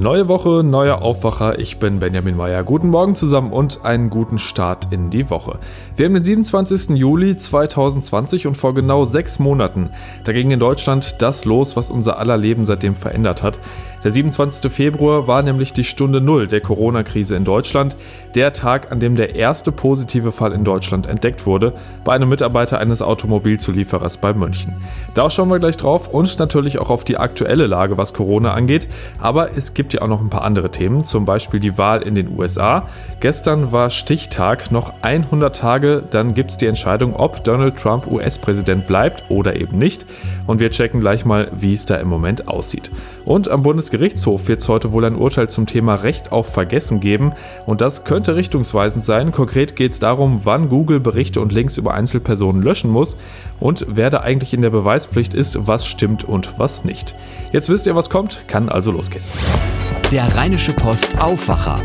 Neue Woche, neuer Aufwacher. Ich bin Benjamin Meyer. Guten Morgen zusammen und einen guten Start in die Woche. Wir haben den 27. Juli 2020 und vor genau sechs Monaten, da ging in Deutschland das los, was unser aller Leben seitdem verändert hat. Der 27. Februar war nämlich die Stunde Null der Corona-Krise in Deutschland, der Tag, an dem der erste positive Fall in Deutschland entdeckt wurde, bei einem Mitarbeiter eines Automobilzulieferers bei München. Da schauen wir gleich drauf und natürlich auch auf die aktuelle Lage, was Corona angeht. Aber es gibt ja auch noch ein paar andere Themen, zum Beispiel die Wahl in den USA. Gestern war Stichtag, noch 100 Tage, dann gibt es die Entscheidung, ob Donald Trump US-Präsident bleibt oder eben nicht. Und wir checken gleich mal, wie es da im Moment aussieht. Und am Bundesgerichtshof wird es heute wohl ein Urteil zum Thema Recht auf Vergessen geben. Und das könnte richtungsweisend sein. Konkret geht es darum, wann Google Berichte und Links über Einzelpersonen löschen muss und wer da eigentlich in der Beweispflicht ist, was stimmt und was nicht. Jetzt wisst ihr, was kommt, kann also losgehen. Der Rheinische Post Aufwacher.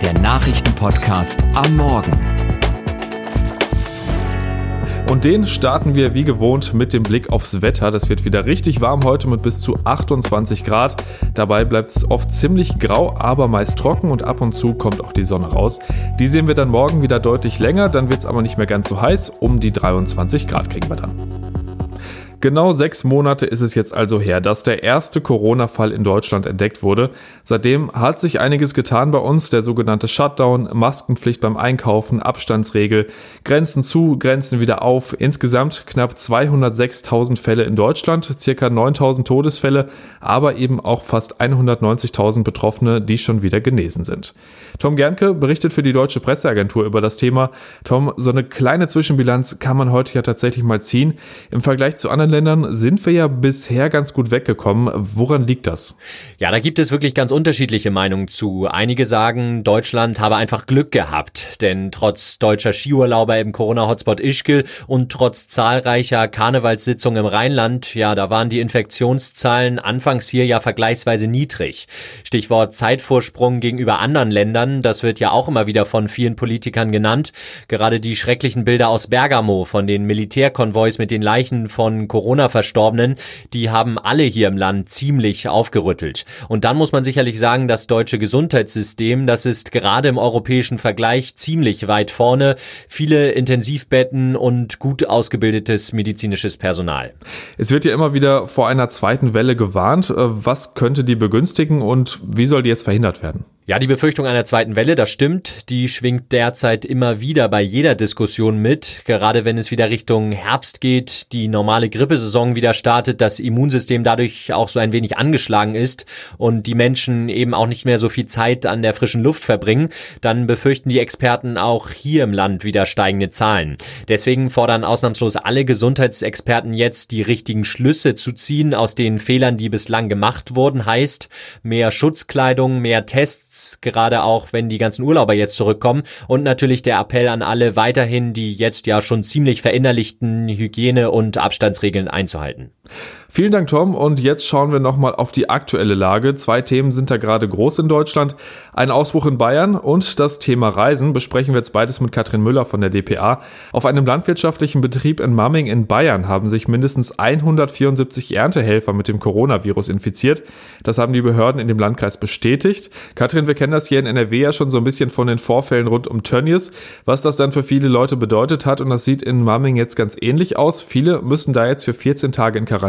Der Nachrichtenpodcast am Morgen. Und den starten wir wie gewohnt mit dem Blick aufs Wetter. Das wird wieder richtig warm heute mit bis zu 28 Grad. Dabei bleibt es oft ziemlich grau, aber meist trocken und ab und zu kommt auch die Sonne raus. Die sehen wir dann morgen wieder deutlich länger, dann wird es aber nicht mehr ganz so heiß. Um die 23 Grad kriegen wir dann. Genau sechs Monate ist es jetzt also her, dass der erste Corona-Fall in Deutschland entdeckt wurde. Seitdem hat sich einiges getan bei uns. Der sogenannte Shutdown, Maskenpflicht beim Einkaufen, Abstandsregel, Grenzen zu, Grenzen wieder auf. Insgesamt knapp 206.000 Fälle in Deutschland, circa 9.000 Todesfälle, aber eben auch fast 190.000 Betroffene, die schon wieder genesen sind. Tom Gernke berichtet für die Deutsche Presseagentur über das Thema. Tom, so eine kleine Zwischenbilanz kann man heute ja tatsächlich mal ziehen. Im Vergleich zu anderen Ländern sind wir ja bisher ganz gut weggekommen. Woran liegt das? Ja, da gibt es wirklich ganz unterschiedliche Meinungen zu. Einige sagen, Deutschland habe einfach Glück gehabt, denn trotz deutscher Skiurlauber im Corona-Hotspot Ischgl und trotz zahlreicher Karnevalssitzungen im Rheinland, ja, da waren die Infektionszahlen anfangs hier ja vergleichsweise niedrig. Stichwort Zeitvorsprung gegenüber anderen Ländern, das wird ja auch immer wieder von vielen Politikern genannt. Gerade die schrecklichen Bilder aus Bergamo von den Militärkonvois mit den Leichen von Corona Corona-Verstorbenen, die haben alle hier im Land ziemlich aufgerüttelt. Und dann muss man sicherlich sagen, das deutsche Gesundheitssystem, das ist gerade im europäischen Vergleich ziemlich weit vorne. Viele Intensivbetten und gut ausgebildetes medizinisches Personal. Es wird ja immer wieder vor einer zweiten Welle gewarnt. Äh, was könnte die begünstigen und wie soll die jetzt verhindert werden? Ja, die Befürchtung einer zweiten Welle, das stimmt. Die schwingt derzeit immer wieder bei jeder Diskussion mit. Gerade wenn es wieder Richtung Herbst geht, die normale Grippesaison wieder startet, das Immunsystem dadurch auch so ein wenig angeschlagen ist und die Menschen eben auch nicht mehr so viel Zeit an der frischen Luft verbringen, dann befürchten die Experten auch hier im Land wieder steigende Zahlen. Deswegen fordern ausnahmslos alle Gesundheitsexperten jetzt, die richtigen Schlüsse zu ziehen aus den Fehlern, die bislang gemacht wurden. Heißt, mehr Schutzkleidung, mehr Tests, Tests, gerade auch wenn die ganzen Urlauber jetzt zurückkommen. Und natürlich der Appell an alle weiterhin, die jetzt ja schon ziemlich verinnerlichten Hygiene- und Abstandsregeln einzuhalten. Vielen Dank, Tom. Und jetzt schauen wir nochmal auf die aktuelle Lage. Zwei Themen sind da gerade groß in Deutschland. Ein Ausbruch in Bayern und das Thema Reisen besprechen wir jetzt beides mit Katrin Müller von der DPA. Auf einem landwirtschaftlichen Betrieb in Mamming in Bayern haben sich mindestens 174 Erntehelfer mit dem Coronavirus infiziert. Das haben die Behörden in dem Landkreis bestätigt. Katrin, wir kennen das hier in NRW ja schon so ein bisschen von den Vorfällen rund um Tönnies, was das dann für viele Leute bedeutet hat. Und das sieht in Mamming jetzt ganz ähnlich aus. Viele müssen da jetzt für 14 Tage in Quarantäne.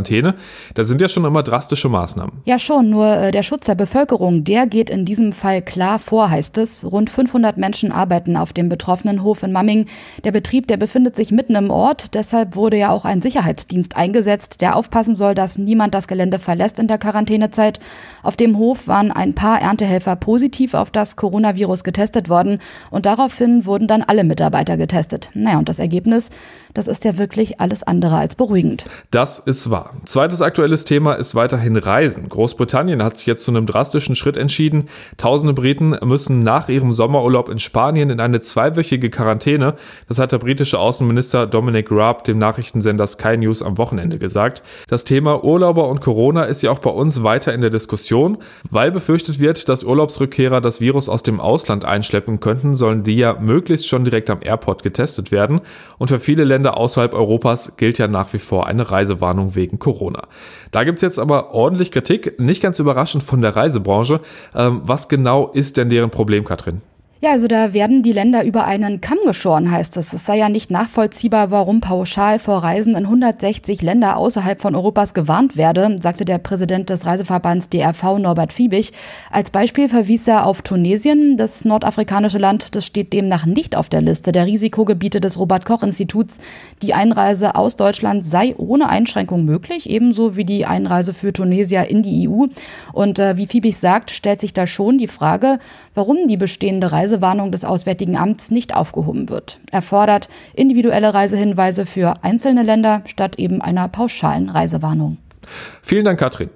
Das sind ja schon immer drastische Maßnahmen. Ja, schon. Nur äh, der Schutz der Bevölkerung, der geht in diesem Fall klar vor, heißt es. Rund 500 Menschen arbeiten auf dem betroffenen Hof in Mamming. Der Betrieb, der befindet sich mitten im Ort. Deshalb wurde ja auch ein Sicherheitsdienst eingesetzt, der aufpassen soll, dass niemand das Gelände verlässt in der Quarantänezeit. Auf dem Hof waren ein paar Erntehelfer positiv auf das Coronavirus getestet worden und daraufhin wurden dann alle Mitarbeiter getestet. Naja, und das Ergebnis, das ist ja wirklich alles andere als beruhigend. Das ist wahr. Zweites aktuelles Thema ist weiterhin Reisen. Großbritannien hat sich jetzt zu einem drastischen Schritt entschieden. Tausende Briten müssen nach ihrem Sommerurlaub in Spanien in eine zweiwöchige Quarantäne. Das hat der britische Außenminister Dominic Raab dem Nachrichtensender Sky News am Wochenende gesagt. Das Thema Urlauber und Corona ist ja auch bei uns weiter in der Diskussion. Weil befürchtet wird, dass Urlaubsrückkehrer das Virus aus dem Ausland einschleppen könnten, sollen die ja möglichst schon direkt am Airport getestet werden. Und für viele Länder Länder außerhalb Europas gilt ja nach wie vor eine Reisewarnung wegen wegen Corona. Da gibt es jetzt aber ordentlich Kritik, nicht ganz überraschend von der Reisebranche. Ähm, was genau ist denn deren Problem, Katrin? Ja, also da werden die Länder über einen Kamm geschoren, heißt es. Es sei ja nicht nachvollziehbar, warum pauschal vor Reisen in 160 Länder außerhalb von Europas gewarnt werde, sagte der Präsident des Reiseverbands DRV Norbert Fiebig. Als Beispiel verwies er auf Tunesien. Das nordafrikanische Land, das steht demnach nicht auf der Liste der Risikogebiete des Robert Koch Instituts. Die Einreise aus Deutschland sei ohne Einschränkung möglich, ebenso wie die Einreise für Tunesier in die EU. Und äh, wie Fiebig sagt, stellt sich da schon die Frage, warum die bestehende Reise Reisewarnung des Auswärtigen Amts nicht aufgehoben wird. Er fordert individuelle Reisehinweise für einzelne Länder statt eben einer pauschalen Reisewarnung. Vielen Dank, Katrin.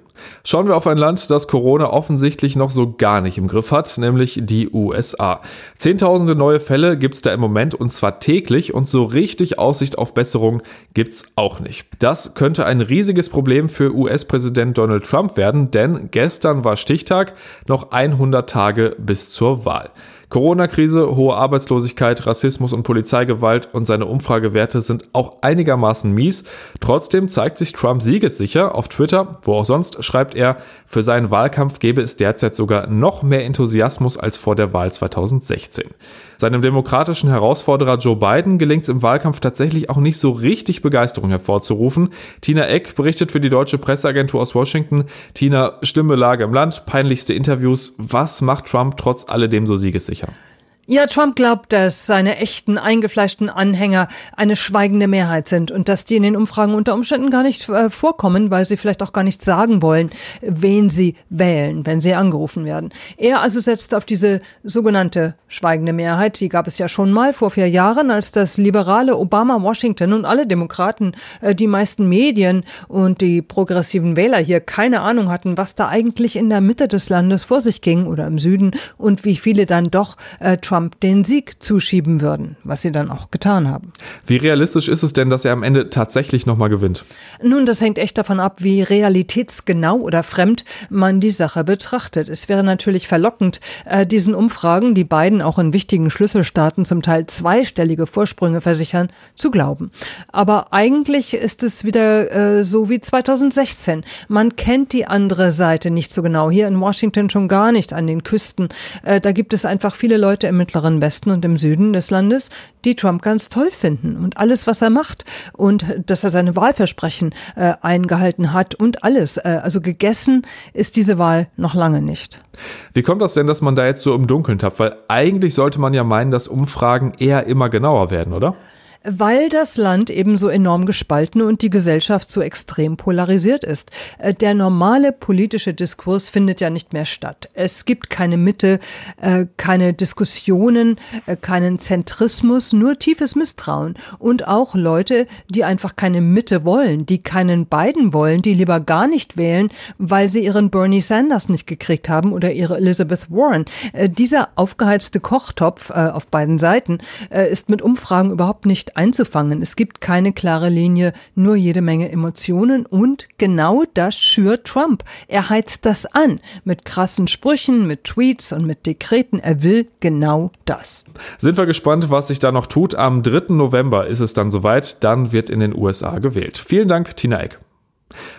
Schauen wir auf ein Land, das Corona offensichtlich noch so gar nicht im Griff hat, nämlich die USA. Zehntausende neue Fälle gibt es da im Moment und zwar täglich und so richtig Aussicht auf Besserung gibt es auch nicht. Das könnte ein riesiges Problem für US-Präsident Donald Trump werden, denn gestern war Stichtag, noch 100 Tage bis zur Wahl. Corona-Krise, hohe Arbeitslosigkeit, Rassismus und Polizeigewalt und seine Umfragewerte sind auch einigermaßen mies. Trotzdem zeigt sich Trump siegessicher. Auf Twitter, wo auch sonst, schreibt er, für seinen Wahlkampf gäbe es derzeit sogar noch mehr Enthusiasmus als vor der Wahl 2016. Seinem demokratischen Herausforderer Joe Biden gelingt es im Wahlkampf tatsächlich auch nicht so richtig Begeisterung hervorzurufen. Tina Eck berichtet für die deutsche Presseagentur aus Washington. Tina, Stimme, Lage im Land, peinlichste Interviews. Was macht Trump trotz alledem so siegessicher? Sicher. Ja, Trump glaubt, dass seine echten, eingefleischten Anhänger eine schweigende Mehrheit sind und dass die in den Umfragen unter Umständen gar nicht äh, vorkommen, weil sie vielleicht auch gar nicht sagen wollen, wen sie wählen, wenn sie angerufen werden. Er also setzt auf diese sogenannte schweigende Mehrheit. Die gab es ja schon mal vor vier Jahren, als das liberale Obama Washington und alle Demokraten, äh, die meisten Medien und die progressiven Wähler hier keine Ahnung hatten, was da eigentlich in der Mitte des Landes vor sich ging oder im Süden und wie viele dann doch äh, Trump Trump den Sieg zuschieben würden, was sie dann auch getan haben. Wie realistisch ist es denn, dass er am Ende tatsächlich nochmal gewinnt? Nun, das hängt echt davon ab, wie realitätsgenau oder fremd man die Sache betrachtet. Es wäre natürlich verlockend, äh, diesen Umfragen, die beiden auch in wichtigen Schlüsselstaaten zum Teil zweistellige Vorsprünge versichern, zu glauben. Aber eigentlich ist es wieder äh, so wie 2016. Man kennt die andere Seite nicht so genau. Hier in Washington schon gar nicht an den Küsten. Äh, da gibt es einfach viele Leute im mittleren Westen und im Süden des Landes, die Trump ganz toll finden und alles, was er macht und dass er seine Wahlversprechen äh, eingehalten hat und alles. Äh, also gegessen ist diese Wahl noch lange nicht. Wie kommt das denn, dass man da jetzt so im Dunkeln tappt? Weil eigentlich sollte man ja meinen, dass Umfragen eher immer genauer werden, oder? Weil das Land eben so enorm gespalten und die Gesellschaft so extrem polarisiert ist. Äh, der normale politische Diskurs findet ja nicht mehr statt. Es gibt keine Mitte, äh, keine Diskussionen, äh, keinen Zentrismus, nur tiefes Misstrauen und auch Leute, die einfach keine Mitte wollen, die keinen Biden wollen, die lieber gar nicht wählen, weil sie ihren Bernie Sanders nicht gekriegt haben oder ihre Elizabeth Warren. Dieser aufgeheizte Kochtopf auf beiden Seiten ist mit Umfragen überhaupt nicht nicht einzufangen. Es gibt keine klare Linie, nur jede Menge Emotionen und genau das schürt Trump. Er heizt das an mit krassen Sprüchen, mit Tweets und mit Dekreten. Er will genau das. Sind wir gespannt, was sich da noch tut. Am 3. November ist es dann soweit. Dann wird in den USA gewählt. Vielen Dank, Tina Eck.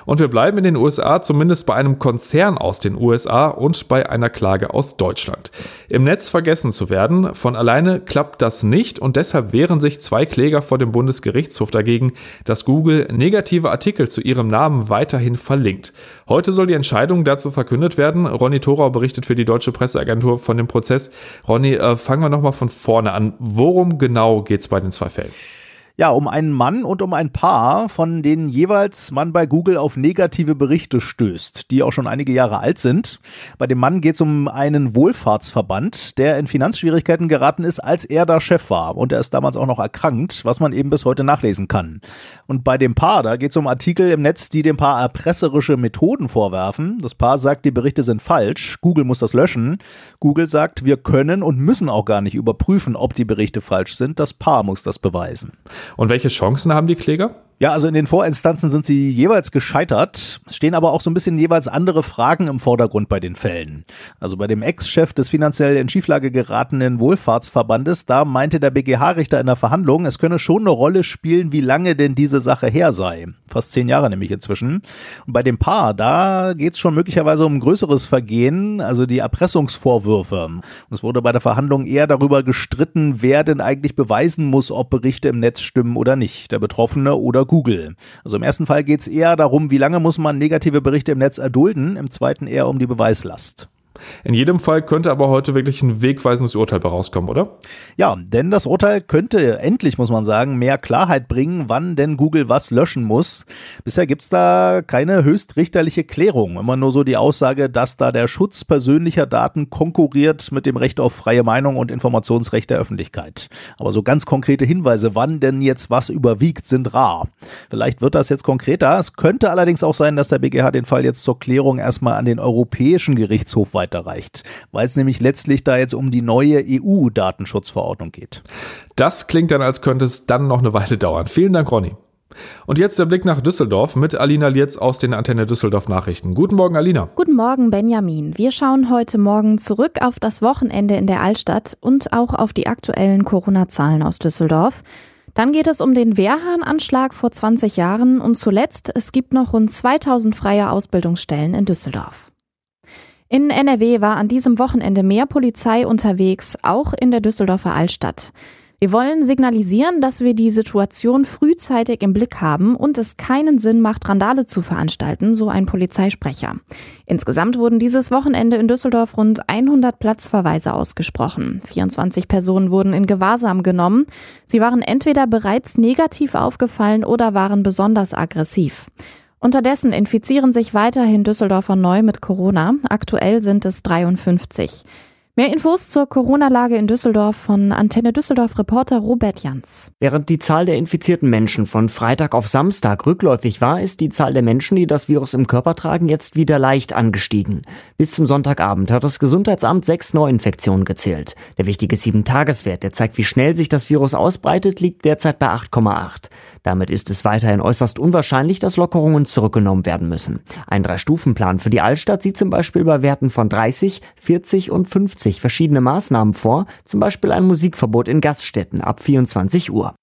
Und wir bleiben in den USA, zumindest bei einem Konzern aus den USA und bei einer Klage aus Deutschland. Im Netz vergessen zu werden, von alleine klappt das nicht und deshalb wehren sich zwei Kläger vor dem Bundesgerichtshof dagegen, dass Google negative Artikel zu ihrem Namen weiterhin verlinkt. Heute soll die Entscheidung dazu verkündet werden. Ronny Thorau berichtet für die Deutsche Presseagentur von dem Prozess. Ronny, äh, fangen wir nochmal von vorne an. Worum genau geht es bei den zwei Fällen? Ja, um einen Mann und um ein Paar, von denen jeweils man bei Google auf negative Berichte stößt, die auch schon einige Jahre alt sind. Bei dem Mann geht es um einen Wohlfahrtsverband, der in Finanzschwierigkeiten geraten ist, als er da Chef war. Und er ist damals auch noch erkrankt, was man eben bis heute nachlesen kann. Und bei dem Paar, da geht es um Artikel im Netz, die dem Paar erpresserische Methoden vorwerfen. Das Paar sagt, die Berichte sind falsch. Google muss das löschen. Google sagt, wir können und müssen auch gar nicht überprüfen, ob die Berichte falsch sind. Das Paar muss das beweisen. Und welche Chancen haben die Kläger? Ja, also in den Vorinstanzen sind sie jeweils gescheitert. Es stehen aber auch so ein bisschen jeweils andere Fragen im Vordergrund bei den Fällen. Also bei dem Ex-Chef des finanziell in Schieflage geratenen Wohlfahrtsverbandes, da meinte der BGH-Richter in der Verhandlung, es könne schon eine Rolle spielen, wie lange denn diese Sache her sei. Fast zehn Jahre nämlich inzwischen. Und bei dem Paar, da geht es schon möglicherweise um ein größeres Vergehen, also die Erpressungsvorwürfe. Und es wurde bei der Verhandlung eher darüber gestritten, wer denn eigentlich beweisen muss, ob Berichte im Netz stimmen oder nicht. Der Betroffene oder Google. Also im ersten Fall geht es eher darum, wie lange muss man negative Berichte im Netz erdulden, im zweiten eher um die Beweislast. In jedem Fall könnte aber heute wirklich ein wegweisendes Urteil rauskommen, oder? Ja, denn das Urteil könnte endlich, muss man sagen, mehr Klarheit bringen, wann denn Google was löschen muss. Bisher gibt's da keine höchstrichterliche Klärung. Immer nur so die Aussage, dass da der Schutz persönlicher Daten konkurriert mit dem Recht auf freie Meinung und Informationsrecht der Öffentlichkeit. Aber so ganz konkrete Hinweise, wann denn jetzt was überwiegt, sind rar. Vielleicht wird das jetzt konkreter. Es könnte allerdings auch sein, dass der BGH den Fall jetzt zur Klärung erstmal an den Europäischen Gerichtshof weiter weiterreicht, weil es nämlich letztlich da jetzt um die neue EU-Datenschutzverordnung geht. Das klingt dann, als könnte es dann noch eine Weile dauern. Vielen Dank, Ronny. Und jetzt der Blick nach Düsseldorf mit Alina Lietz aus den Antenne Düsseldorf Nachrichten. Guten Morgen, Alina. Guten Morgen, Benjamin. Wir schauen heute Morgen zurück auf das Wochenende in der Altstadt und auch auf die aktuellen Corona-Zahlen aus Düsseldorf. Dann geht es um den Wehrhahn-Anschlag vor 20 Jahren und zuletzt, es gibt noch rund 2000 freie Ausbildungsstellen in Düsseldorf. In NRW war an diesem Wochenende mehr Polizei unterwegs, auch in der Düsseldorfer Altstadt. Wir wollen signalisieren, dass wir die Situation frühzeitig im Blick haben und es keinen Sinn macht, Randale zu veranstalten, so ein Polizeisprecher. Insgesamt wurden dieses Wochenende in Düsseldorf rund 100 Platzverweise ausgesprochen. 24 Personen wurden in Gewahrsam genommen. Sie waren entweder bereits negativ aufgefallen oder waren besonders aggressiv. Unterdessen infizieren sich weiterhin Düsseldorfer neu mit Corona. Aktuell sind es 53. Mehr Infos zur Corona-Lage in Düsseldorf von Antenne Düsseldorf Reporter Robert Jans. Während die Zahl der infizierten Menschen von Freitag auf Samstag rückläufig war, ist die Zahl der Menschen, die das Virus im Körper tragen, jetzt wieder leicht angestiegen. Bis zum Sonntagabend hat das Gesundheitsamt sechs Neuinfektionen gezählt. Der wichtige Sieben-Tageswert, der zeigt, wie schnell sich das Virus ausbreitet, liegt derzeit bei 8,8. Damit ist es weiterhin äußerst unwahrscheinlich, dass Lockerungen zurückgenommen werden müssen. Ein Drei-Stufen-Plan für die Altstadt sieht zum Beispiel bei Werten von 30, 40 und 50 sich verschiedene Maßnahmen vor, zum Beispiel ein Musikverbot in Gaststätten ab 24 Uhr.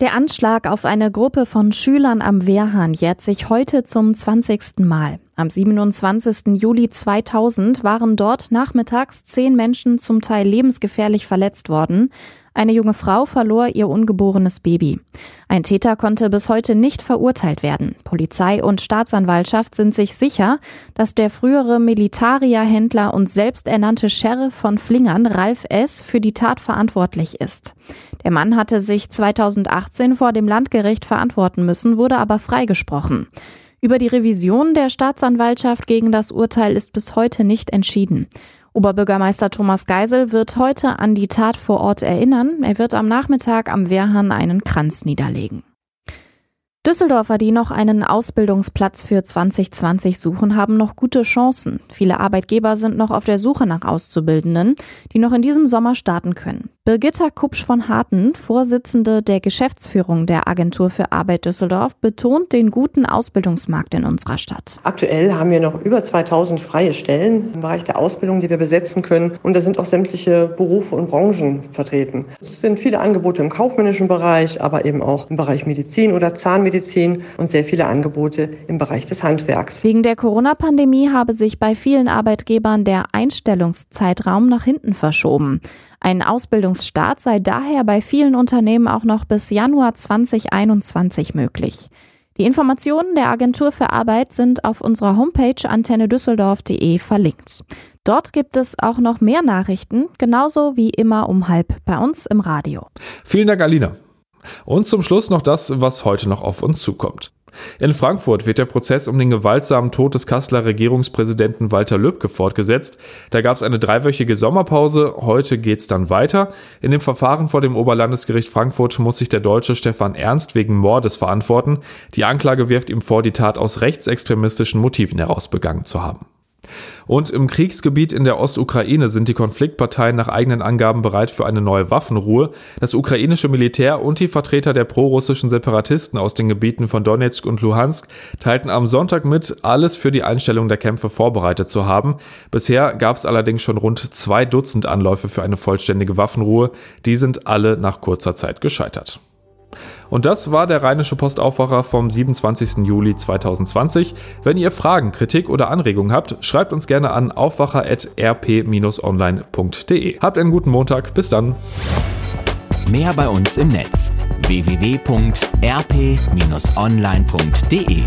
Der Anschlag auf eine Gruppe von Schülern am Wehrhahn jährt sich heute zum 20. Mal. Am 27. Juli 2000 waren dort nachmittags zehn Menschen zum Teil lebensgefährlich verletzt worden. Eine junge Frau verlor ihr ungeborenes Baby. Ein Täter konnte bis heute nicht verurteilt werden. Polizei und Staatsanwaltschaft sind sich sicher, dass der frühere Militarierhändler und selbsternannte Sheriff von Flingern, Ralf S., für die Tat verantwortlich ist. Der Mann hatte sich 2018 vor dem Landgericht verantworten müssen, wurde aber freigesprochen. Über die Revision der Staatsanwaltschaft gegen das Urteil ist bis heute nicht entschieden. Oberbürgermeister Thomas Geisel wird heute an die Tat vor Ort erinnern. Er wird am Nachmittag am Wehrhahn einen Kranz niederlegen. Düsseldorfer, die noch einen Ausbildungsplatz für 2020 suchen, haben noch gute Chancen. Viele Arbeitgeber sind noch auf der Suche nach Auszubildenden, die noch in diesem Sommer starten können. Birgitta Kupsch von Harten, Vorsitzende der Geschäftsführung der Agentur für Arbeit Düsseldorf, betont den guten Ausbildungsmarkt in unserer Stadt. Aktuell haben wir noch über 2000 freie Stellen im Bereich der Ausbildung, die wir besetzen können. Und da sind auch sämtliche Berufe und Branchen vertreten. Es sind viele Angebote im kaufmännischen Bereich, aber eben auch im Bereich Medizin oder Zahnmedizin und sehr viele Angebote im Bereich des Handwerks. Wegen der Corona-Pandemie habe sich bei vielen Arbeitgebern der Einstellungszeitraum nach hinten verschoben. Ein Ausbildungsstart sei daher bei vielen Unternehmen auch noch bis Januar 2021 möglich. Die Informationen der Agentur für Arbeit sind auf unserer Homepage antennedüsseldorf.de verlinkt. Dort gibt es auch noch mehr Nachrichten, genauso wie immer um halb bei uns im Radio. Vielen Dank, Alina. Und zum Schluss noch das, was heute noch auf uns zukommt. In Frankfurt wird der Prozess um den gewaltsamen Tod des Kasseler Regierungspräsidenten Walter Lübcke fortgesetzt. Da gab es eine dreiwöchige Sommerpause. Heute geht es dann weiter. In dem Verfahren vor dem Oberlandesgericht Frankfurt muss sich der Deutsche Stefan Ernst wegen Mordes verantworten. Die Anklage wirft ihm vor, die Tat aus rechtsextremistischen Motiven heraus begangen zu haben. Und im Kriegsgebiet in der Ostukraine sind die Konfliktparteien nach eigenen Angaben bereit für eine neue Waffenruhe. Das ukrainische Militär und die Vertreter der prorussischen Separatisten aus den Gebieten von Donetsk und Luhansk teilten am Sonntag mit, alles für die Einstellung der Kämpfe vorbereitet zu haben. Bisher gab es allerdings schon rund zwei Dutzend Anläufe für eine vollständige Waffenruhe. Die sind alle nach kurzer Zeit gescheitert. Und das war der Rheinische Postaufwacher vom 27. Juli 2020. Wenn ihr Fragen, Kritik oder Anregungen habt, schreibt uns gerne an aufwacher.rp-online.de. Habt einen guten Montag, bis dann. Mehr bei uns im Netz www.rp-online.de